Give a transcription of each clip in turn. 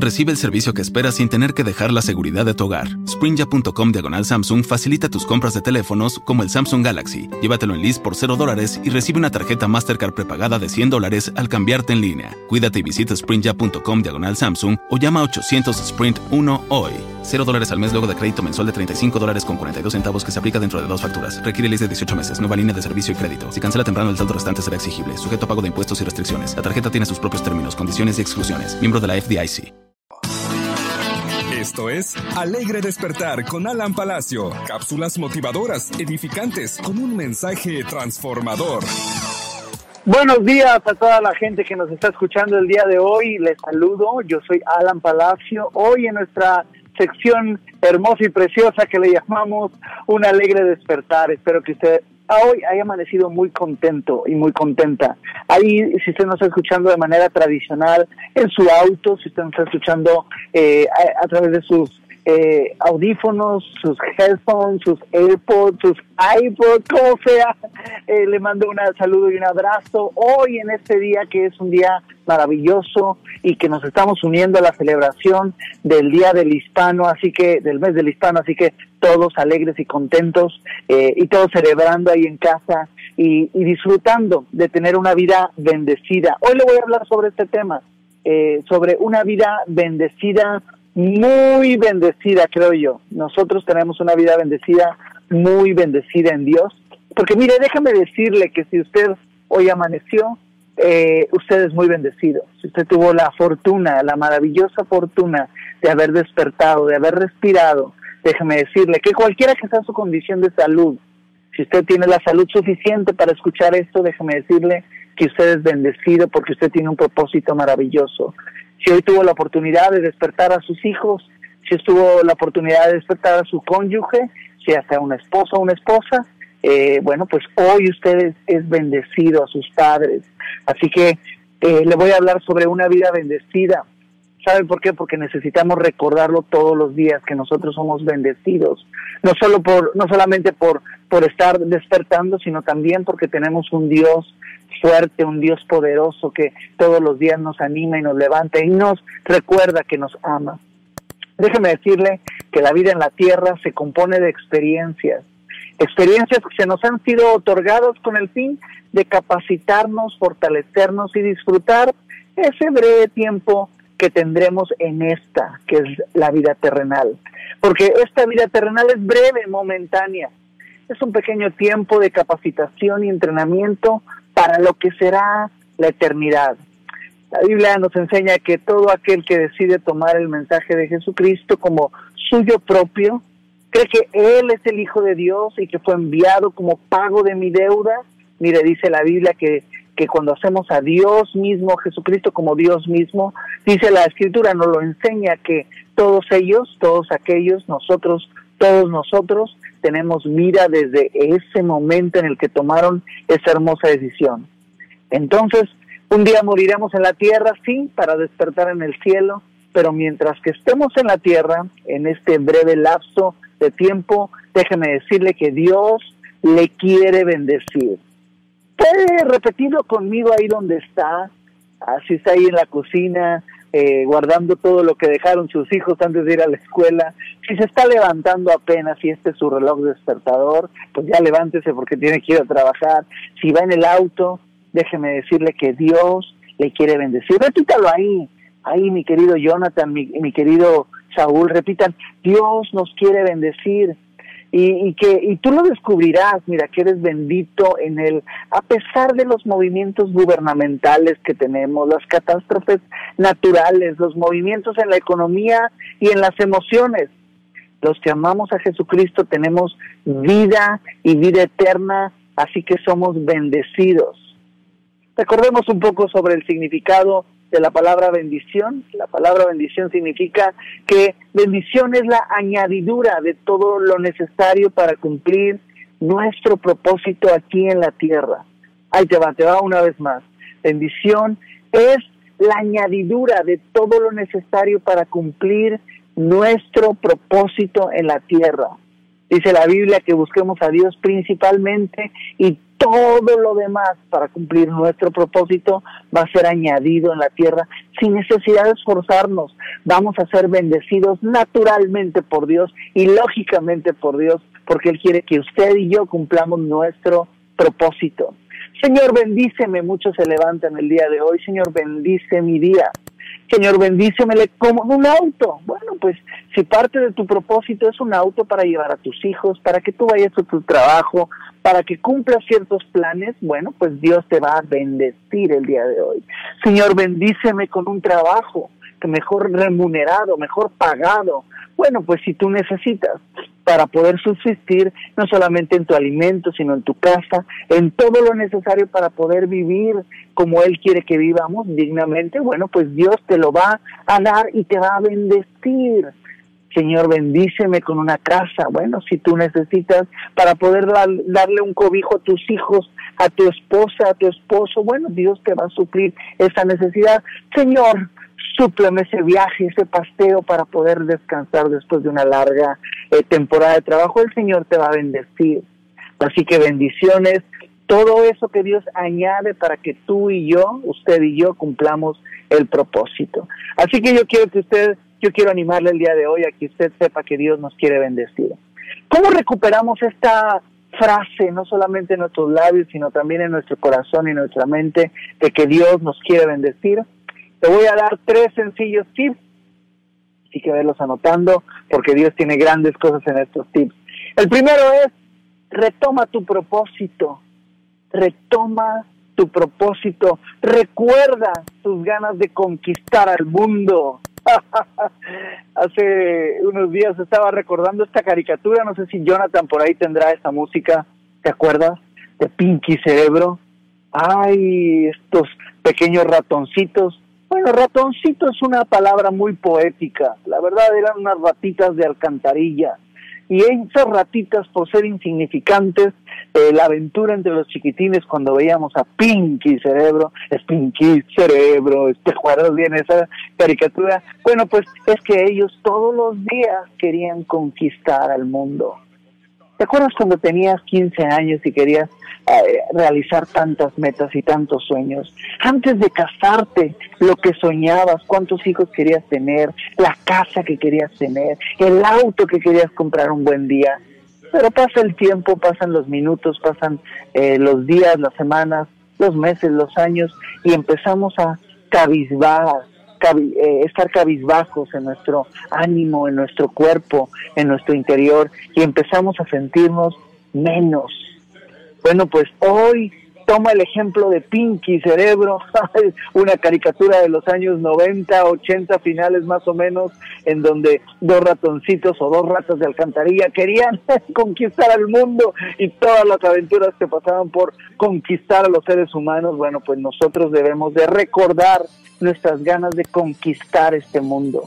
Recibe el servicio que esperas sin tener que dejar la seguridad de tu hogar. Sprinja.com diagonal Samsung facilita tus compras de teléfonos como el Samsung Galaxy. Llévatelo en list por 0 dólares y recibe una tarjeta Mastercard prepagada de 100 dólares al cambiarte en línea. Cuídate y visita Sprinja.com diagonal Samsung o llama a 800 Sprint 1 hoy. 0 dólares al mes luego de crédito mensual de 35 dólares con 42 centavos que se aplica dentro de dos facturas. Requiere list de 18 meses. Nueva línea de servicio y crédito. Si cancela temprano el saldo restante será exigible. Sujeto a pago de impuestos y restricciones. La tarjeta tiene sus propios términos, condiciones y exclusiones. Miembro de la FDIC. Esto es Alegre Despertar con Alan Palacio. Cápsulas motivadoras, edificantes, con un mensaje transformador. Buenos días a toda la gente que nos está escuchando el día de hoy. Les saludo. Yo soy Alan Palacio. Hoy en nuestra sección hermosa y preciosa que le llamamos Un Alegre Despertar. Espero que usted hoy haya amanecido muy contento y muy contenta. Ahí, si usted nos está escuchando de manera tradicional en su auto, si usted nos está escuchando eh, a, través de sus eh, audífonos, sus headphones, sus AirPods, sus iPods, como sea. Eh, le mando un saludo y un abrazo hoy en este día que es un día maravilloso y que nos estamos uniendo a la celebración del Día del Hispano, así que del mes del Hispano, así que todos alegres y contentos eh, y todos celebrando ahí en casa y, disfrutando de tener una vida bendecida. Hoy le voy a hablar sobre este tema, sobre una vida bendecida muy bendecida, creo yo. Nosotros tenemos una vida bendecida, muy bendecida en Dios. Porque mire, déjame decirle que si usted hoy amaneció, eh, usted es muy bendecido. Si usted tuvo la fortuna, la maravillosa fortuna de haber despertado, de haber respirado, déjeme decirle que cualquiera que sea su condición de salud, si usted tiene la salud suficiente para escuchar esto, déjeme decirle que usted es bendecido porque usted tiene un propósito maravilloso si hoy tuvo la oportunidad de despertar a sus hijos, si tuvo la oportunidad de despertar a su cónyuge, si hasta una esposa o una esposa, eh, bueno, pues hoy usted es, bendecido a sus padres. Así que eh, le voy a hablar sobre una vida bendecida. ¿Sabe por qué? Porque necesitamos recordarlo todos los días que nosotros somos bendecidos, no solo por no solamente por por estar despertando, sino también porque tenemos un Dios fuerte, un Dios poderoso que todos los días nos anima y nos levanta y nos recuerda que nos ama. Déjeme decirle que la vida en la tierra se compone de experiencias, experiencias que se nos han sido otorgadas con el fin de capacitarnos, fortalecernos y disfrutar ese breve tiempo que tendremos en esta, que es la vida terrenal. Porque esta vida terrenal es breve, momentánea. Es un pequeño tiempo de capacitación y entrenamiento para lo que será la eternidad. La Biblia nos enseña que todo aquel que decide tomar el mensaje de Jesucristo como suyo propio, cree que Él es el Hijo de Dios y que fue enviado como pago de mi deuda. Mire, dice la Biblia que, que cuando hacemos a Dios mismo, Jesucristo como Dios mismo, dice la Escritura, nos lo enseña que todos ellos, todos aquellos, nosotros, todos nosotros, tenemos vida desde ese momento en el que tomaron esa hermosa decisión. Entonces, un día moriremos en la tierra, sí, para despertar en el cielo, pero mientras que estemos en la tierra, en este breve lapso de tiempo, déjeme decirle que Dios le quiere bendecir. Puede repetirlo conmigo ahí donde está, así está ahí en la cocina, eh, guardando todo lo que dejaron sus hijos antes de ir a la escuela. Si se está levantando apenas y este es su reloj despertador, pues ya levántese porque tiene que ir a trabajar. Si va en el auto, déjeme decirle que Dios le quiere bendecir. Repítalo ahí, ahí mi querido Jonathan, mi, mi querido Saúl, repitan, Dios nos quiere bendecir y, que y tú lo descubrirás, mira, que eres bendito en él, a pesar de los movimientos gubernamentales que tenemos, las catástrofes naturales, los movimientos en la economía y en las emociones. Los que amamos a Jesucristo tenemos vida y vida eterna, así que somos bendecidos. Recordemos un poco sobre el significado de la palabra bendición. La palabra bendición significa que bendición es la añadidura de todo lo necesario para cumplir nuestro propósito aquí en la tierra. Ahí te va, te va una vez más. Bendición es la añadidura de todo lo necesario para cumplir nuestro propósito en la tierra. Dice la Biblia que busquemos a Dios principalmente y todo lo demás para cumplir nuestro propósito va a ser añadido en la tierra sin necesidad de esforzarnos. Vamos a ser bendecidos naturalmente por Dios y lógicamente por Dios, porque Él quiere que usted y yo cumplamos nuestro propósito. Señor, bendíceme. Muchos se levantan el día de hoy. Señor, bendice mi día. Señor, bendícemele como un auto. Bueno, pues si parte de tu propósito es un auto para llevar a tus hijos, para que tú vayas a tu trabajo, para que cumplas ciertos planes, bueno, pues Dios te va a bendecir el día de hoy. Señor, bendíceme con un trabajo mejor remunerado, mejor pagado. Bueno, pues si tú necesitas para poder subsistir, no solamente en tu alimento, sino en tu casa, en todo lo necesario para poder vivir como Él quiere que vivamos dignamente, bueno, pues Dios te lo va a dar y te va a bendecir. Señor, bendíceme con una casa. Bueno, si tú necesitas para poder darle un cobijo a tus hijos, a tu esposa, a tu esposo, bueno, Dios te va a suplir esa necesidad. Señor, súpleme ese viaje, ese pasteo para poder descansar después de una larga eh, temporada de trabajo. El Señor te va a bendecir. Así que bendiciones, todo eso que Dios añade para que tú y yo, usted y yo, cumplamos el propósito. Así que yo quiero que usted yo quiero animarle el día de hoy a que usted sepa que Dios nos quiere bendecir. ¿Cómo recuperamos esta frase, no solamente en nuestros labios, sino también en nuestro corazón y nuestra mente, de que Dios nos quiere bendecir? Te voy a dar tres sencillos tips. Hay que verlos anotando porque Dios tiene grandes cosas en estos tips. El primero es, retoma tu propósito. Retoma tu propósito. Recuerda tus ganas de conquistar al mundo. Hace unos días estaba recordando esta caricatura, no sé si Jonathan por ahí tendrá esta música, ¿te acuerdas? De Pinky Cerebro. Ay, estos pequeños ratoncitos. Bueno, ratoncito es una palabra muy poética. La verdad eran unas ratitas de alcantarilla y esas ratitas, por ser insignificantes, eh, la aventura entre los chiquitines cuando veíamos a Pinky Cerebro, es Pinky Cerebro, ¿te acuerdas bien esa caricatura? Bueno, pues es que ellos todos los días querían conquistar al mundo. ¿Te acuerdas cuando tenías 15 años y querías eh, realizar tantas metas y tantos sueños. Antes de casarte, lo que soñabas, cuántos hijos querías tener, la casa que querías tener, el auto que querías comprar un buen día. Pero pasa el tiempo, pasan los minutos, pasan eh, los días, las semanas, los meses, los años y empezamos a cabizbar, eh, estar cabizbajos en nuestro ánimo, en nuestro cuerpo, en nuestro interior y empezamos a sentirnos menos, bueno, pues hoy toma el ejemplo de Pinky Cerebro, una caricatura de los años 90, 80 finales más o menos, en donde dos ratoncitos o dos ratas de alcantarilla querían conquistar al mundo y todas las aventuras que pasaban por conquistar a los seres humanos. Bueno, pues nosotros debemos de recordar nuestras ganas de conquistar este mundo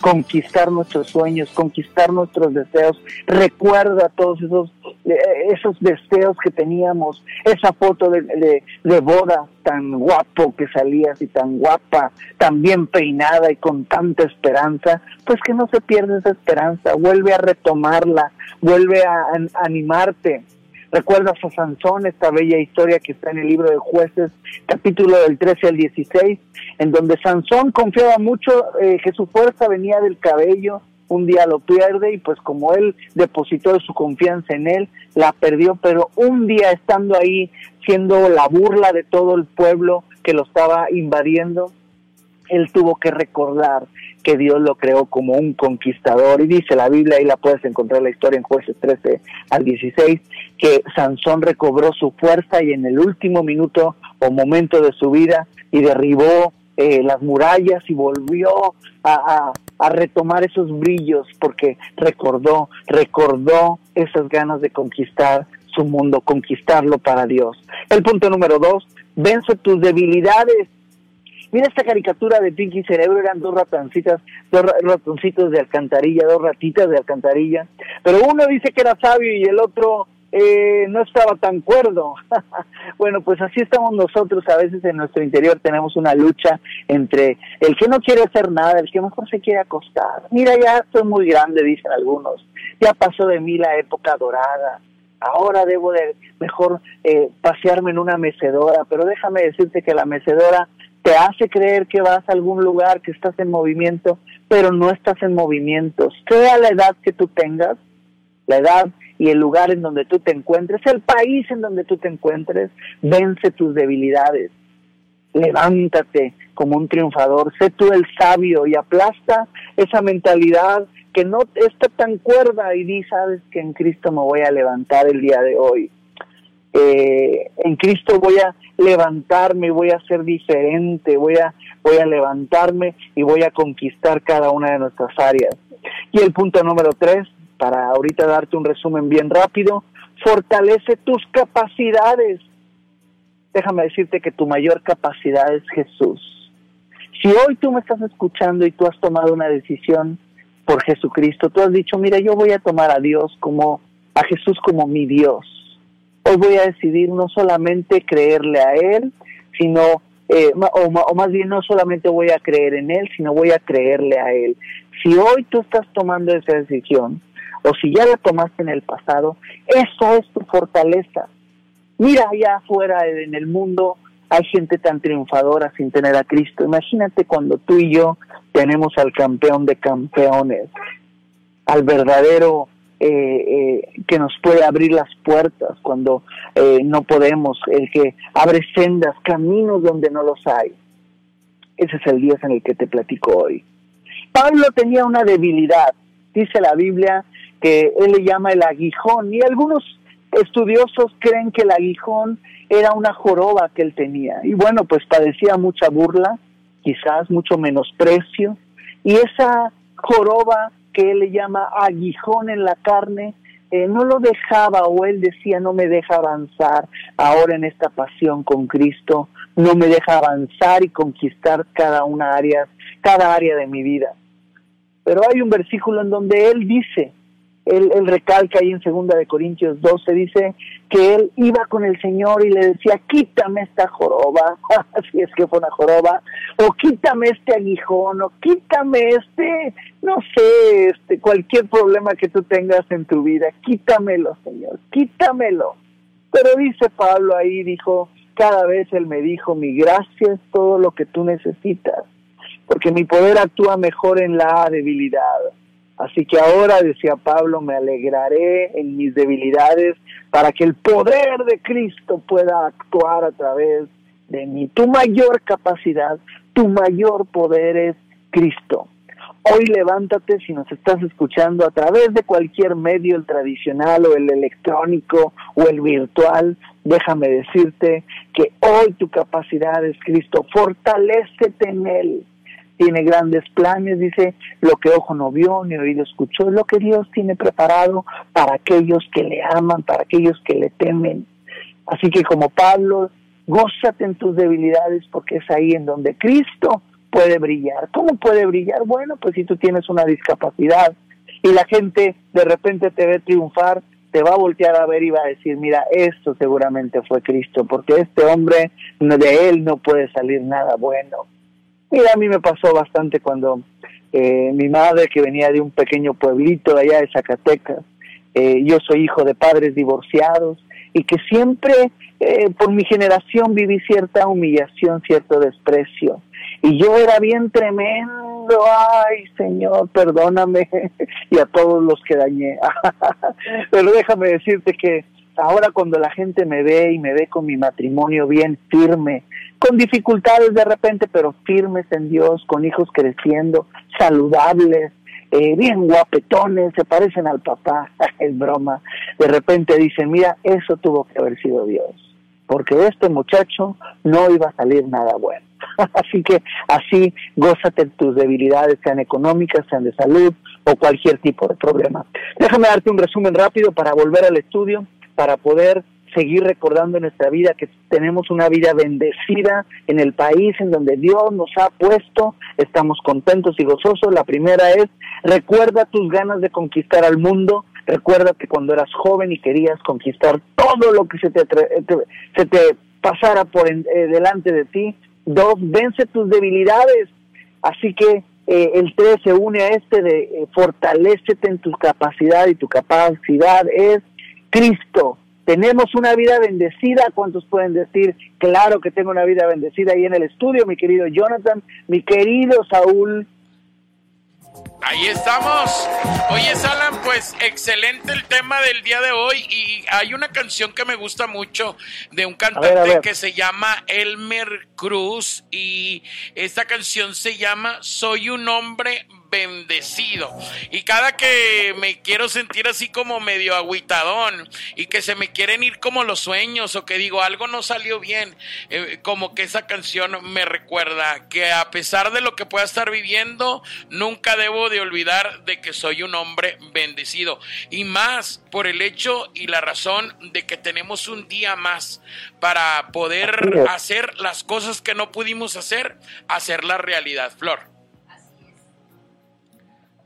conquistar nuestros sueños, conquistar nuestros deseos. Recuerda todos esos, eh, esos deseos que teníamos, esa foto de, de, boda tan guapo que salías y tan guapa, tan bien peinada y con tanta esperanza, pues que no se pierda esa esperanza, vuelve a retomarla, vuelve a animarte Recuerdas a Sansón, esta bella historia que está en el libro de jueces, capítulo del 13 al 16, en donde Sansón confiaba mucho eh, que su fuerza venía del cabello, un día lo pierde y pues como él depositó su confianza en él, la perdió, pero un día estando ahí siendo la burla de todo el pueblo que lo estaba invadiendo, él tuvo que recordar que Dios lo creó como un conquistador. Y dice la Biblia, y la puedes encontrar la historia en jueces 13 al 16, que Sansón recobró su fuerza y en el último minuto o momento de su vida y derribó eh, las murallas y volvió a, a, retomar esos brillos porque recordó, recordó esas ganas de conquistar su mundo, conquistarlo para Dios. El punto número dos, vence tus debilidades Mira esta caricatura de Pinky Cerebro, eran dos ratoncitas, dos ratoncitos de alcantarilla, dos ratitas de alcantarilla, pero uno dice que era sabio y el otro eh, no estaba tan cuerdo. bueno, pues así estamos nosotros a veces en nuestro interior, tenemos una lucha entre el que no quiere hacer nada, el que mejor se quiere acostar. Mira, ya estoy muy grande, dicen algunos, ya pasó de mí la época dorada, ahora debo de mejor eh, pasearme en una mecedora, pero déjame decirte que la mecedora te hace creer que vas a algún lugar, que estás en movimiento, pero no estás en movimiento. Sea la edad que tú tengas, la edad y el lugar en donde tú te encuentres, el país en donde tú te encuentres, vence tus debilidades. Levántate como un triunfador, sé tú el sabio y aplasta esa mentalidad que no está tan cuerda y di, sabes que en Cristo me voy a levantar el día de hoy. Eh, en Cristo voy a levantarme, voy a ser diferente, voy a, voy a levantarme y voy a conquistar cada una de nuestras áreas. Y el punto número tres, para ahorita darte un resumen bien rápido, fortalece tus capacidades. Déjame decirte que tu mayor capacidad es Jesús. Si hoy tú me estás escuchando y tú has tomado una decisión por Jesucristo, tú has dicho, mira, yo voy a tomar a Dios como, a Jesús como mi Dios. Hoy voy a decidir no solamente creerle a Él, sino, eh, o, o más bien no solamente voy a creer en Él, sino voy a creerle a Él. Si hoy tú estás tomando esa decisión, o si ya la tomaste en el pasado, eso es tu fortaleza. Mira allá afuera en el mundo hay gente tan triunfadora sin tener a Cristo. Imagínate cuando tú y yo tenemos al campeón de campeones, al verdadero eh, eh, que nos puede abrir las puertas cuando eh, no podemos, el que abre sendas, caminos donde no los hay. Ese es el Dios en el que te platico hoy. Pablo tenía una debilidad, dice la Biblia que él le llama el aguijón y algunos estudiosos creen que el aguijón era una joroba que él tenía. Y bueno, pues padecía mucha burla, quizás mucho menosprecio. Y esa joroba que él le llama aguijón en la carne, eh, no lo dejaba o él decía no me deja avanzar ahora en esta pasión con Cristo, no me deja avanzar y conquistar cada una área, cada área de mi vida. Pero hay un versículo en donde él dice, él, recalca ahí en segunda de Corintios 12, dice que él iba con el Señor y le decía, quítame esta joroba, si es que fue una joroba, o quítame este aguijón, o quítame este, no sé, este, cualquier problema que tú tengas en tu vida, quítamelo, Señor, quítamelo. Pero dice Pablo ahí, dijo, cada vez él me dijo, mi gracia es todo lo que tú necesitas, porque mi poder actúa mejor en la debilidad. Así que ahora, decía Pablo, me alegraré en mis debilidades para que el poder de Cristo pueda actuar a través de mí. Tu mayor capacidad, tu mayor poder es Cristo. Hoy levántate si nos estás escuchando a través de cualquier medio, el tradicional o el electrónico o el virtual. Déjame decirte que hoy tu capacidad es Cristo. Fortalécete en Él tiene grandes planes, dice, lo que ojo no vio ni oído escuchó, es lo que Dios tiene preparado para aquellos que le aman, para aquellos que le temen. Así que como Pablo, gózate en tus debilidades porque es ahí en donde Cristo puede brillar. ¿Cómo puede brillar? Bueno, pues si tú tienes una discapacidad y la gente de repente te ve triunfar, te va a voltear a ver y va a decir, mira, esto seguramente fue Cristo, porque este hombre, de él no puede salir nada bueno. Mira, a mí me pasó bastante cuando eh, mi madre, que venía de un pequeño pueblito de allá de Zacatecas, eh, yo soy hijo de padres divorciados y que siempre eh, por mi generación viví cierta humillación, cierto desprecio. Y yo era bien tremendo, ay Señor, perdóname, y a todos los que dañé. Pero déjame decirte que ahora cuando la gente me ve y me ve con mi matrimonio bien firme, con dificultades de repente, pero firmes en Dios, con hijos creciendo, saludables, eh, bien guapetones, se parecen al papá, es broma. De repente dicen, mira, eso tuvo que haber sido Dios, porque este muchacho no iba a salir nada bueno. así que así, gózate tus debilidades, sean económicas, sean de salud o cualquier tipo de problema. Déjame darte un resumen rápido para volver al estudio, para poder seguir recordando en nuestra vida que tenemos una vida bendecida en el país en donde Dios nos ha puesto, estamos contentos y gozosos. La primera es, recuerda tus ganas de conquistar al mundo, recuerda que cuando eras joven y querías conquistar todo lo que se te, se te pasara por eh, delante de ti. Dos, vence tus debilidades. Así que eh, el tres se une a este de eh, fortalecete en tu capacidad y tu capacidad es Cristo. Tenemos una vida bendecida. ¿Cuántos pueden decir, claro que tengo una vida bendecida ahí en el estudio, mi querido Jonathan, mi querido Saúl? Ahí estamos. Oye, Alan, pues excelente el tema del día de hoy y hay una canción que me gusta mucho de un cantante que se llama Elmer Cruz y esta canción se llama Soy un hombre bendecido. Y cada que me quiero sentir así como medio aguitadón y que se me quieren ir como los sueños o que digo algo no salió bien, eh, como que esa canción me recuerda que a pesar de lo que pueda estar viviendo, nunca debo de olvidar de que soy un hombre bendecido. Y más por el hecho y la razón de que tenemos un día más para poder hacer las cosas que no pudimos hacer, hacer la realidad. Flor.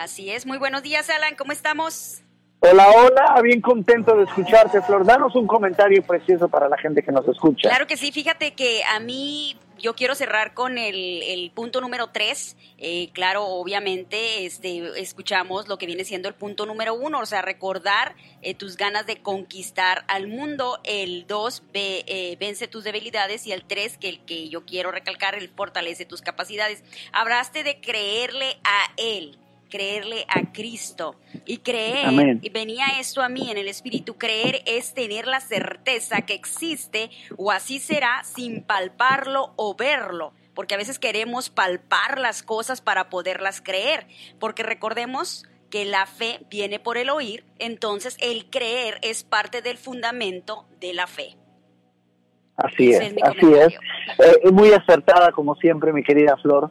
Así es, muy buenos días Alan, ¿cómo estamos? Hola, hola, bien contento de escucharte, Flor. Danos un comentario precioso para la gente que nos escucha. Claro que sí, fíjate que a mí yo quiero cerrar con el, punto número tres. Eh, claro, obviamente, este, escuchamos lo que viene siendo el punto número uno, o sea, recordar eh, tus ganas de conquistar al mundo. El dos, eh, vence tus debilidades. Y el tres, que el que yo quiero recalcar, el fortalece tus capacidades. Hablaste de creerle a él creerle a Cristo. Y creer, y venía esto a mí en el Espíritu, creer es tener la certeza que existe o así será sin palparlo o verlo. Porque a veces queremos palpar las cosas para poderlas creer. Porque recordemos que la fe viene por el oír, entonces el creer es parte del fundamento de la fe. Así es, así es. Eh, muy acertada como siempre, mi querida Flor.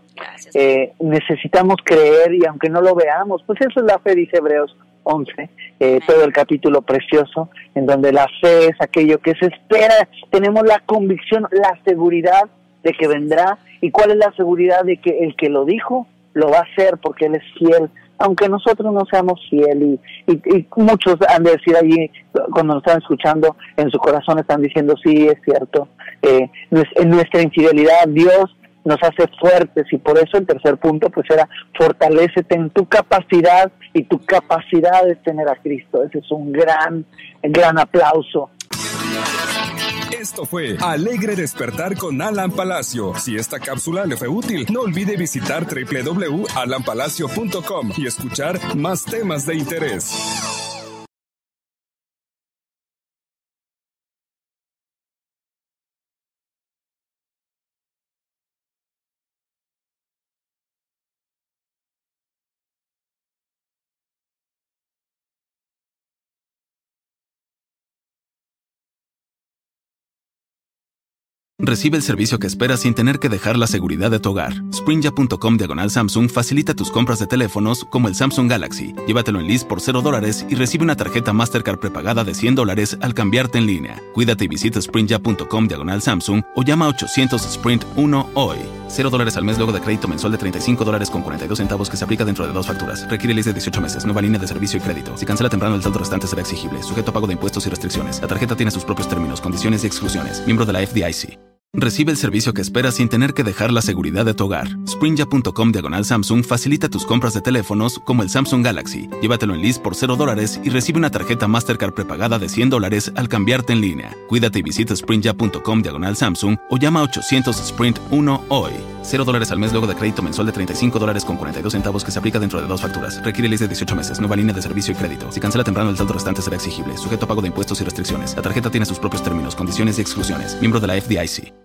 Eh, necesitamos creer y aunque no lo veamos, pues eso es la fe, dice Hebreos 11, eh, todo el capítulo precioso, en donde la fe es aquello que se espera, tenemos la convicción, la seguridad de que vendrá. ¿Y cuál es la seguridad de que el que lo dijo lo va a hacer porque Él es fiel aunque nosotros no seamos fieles y, y, muchos han de decir allí cuando nos están escuchando en su corazón están diciendo sí es cierto eh, en nuestra infidelidad Dios nos hace fuertes y por eso el tercer punto pues era fortalecete en tu capacidad y tu capacidad es tener a Cristo ese es un gran gran aplauso esto fue Alegre Despertar con Alan Palacio. Si esta cápsula le fue útil, no olvide visitar www.alanpalacio.com y escuchar más temas de interés. Recibe el servicio que esperas sin tener que dejar la seguridad de tu hogar. Sprinja.com diagonal Samsung facilita tus compras de teléfonos como el Samsung Galaxy. Llévatelo en list por 0 dólares y recibe una tarjeta Mastercard prepagada de 100 dólares al cambiarte en línea. Cuídate y visita Sprinja.com diagonal Samsung o llama a 800 Sprint 1 hoy. 0 dólares al mes luego de crédito mensual de 35 dólares con 42 centavos que se aplica dentro de dos facturas. Requiere list de 18 meses. Nueva línea de servicio y crédito. Si cancela temprano el saldo restante será exigible. Sujeto a pago de impuestos y restricciones. La tarjeta tiene sus propios términos, condiciones y exclusiones. Miembro de la FDIC. Recibe el servicio que esperas sin tener que dejar la seguridad de tu hogar. Sprinja.com diagonal Samsung facilita tus compras de teléfonos como el Samsung Galaxy. Llévatelo en list por 0 dólares y recibe una tarjeta Mastercard prepagada de 100 dólares al cambiarte en línea. Cuídate y visita Sprinja.com diagonal Samsung o llama a 800 Sprint 1 hoy. 0 dólares al mes luego de crédito mensual de 35 dólares con 42 centavos que se aplica dentro de dos facturas. Requiere list de 18 meses. Nueva línea de servicio y crédito. Si cancela temprano el saldo restante será exigible. Sujeto a pago de impuestos y restricciones. La tarjeta tiene sus propios términos, condiciones y exclusiones. Miembro de la FDIC.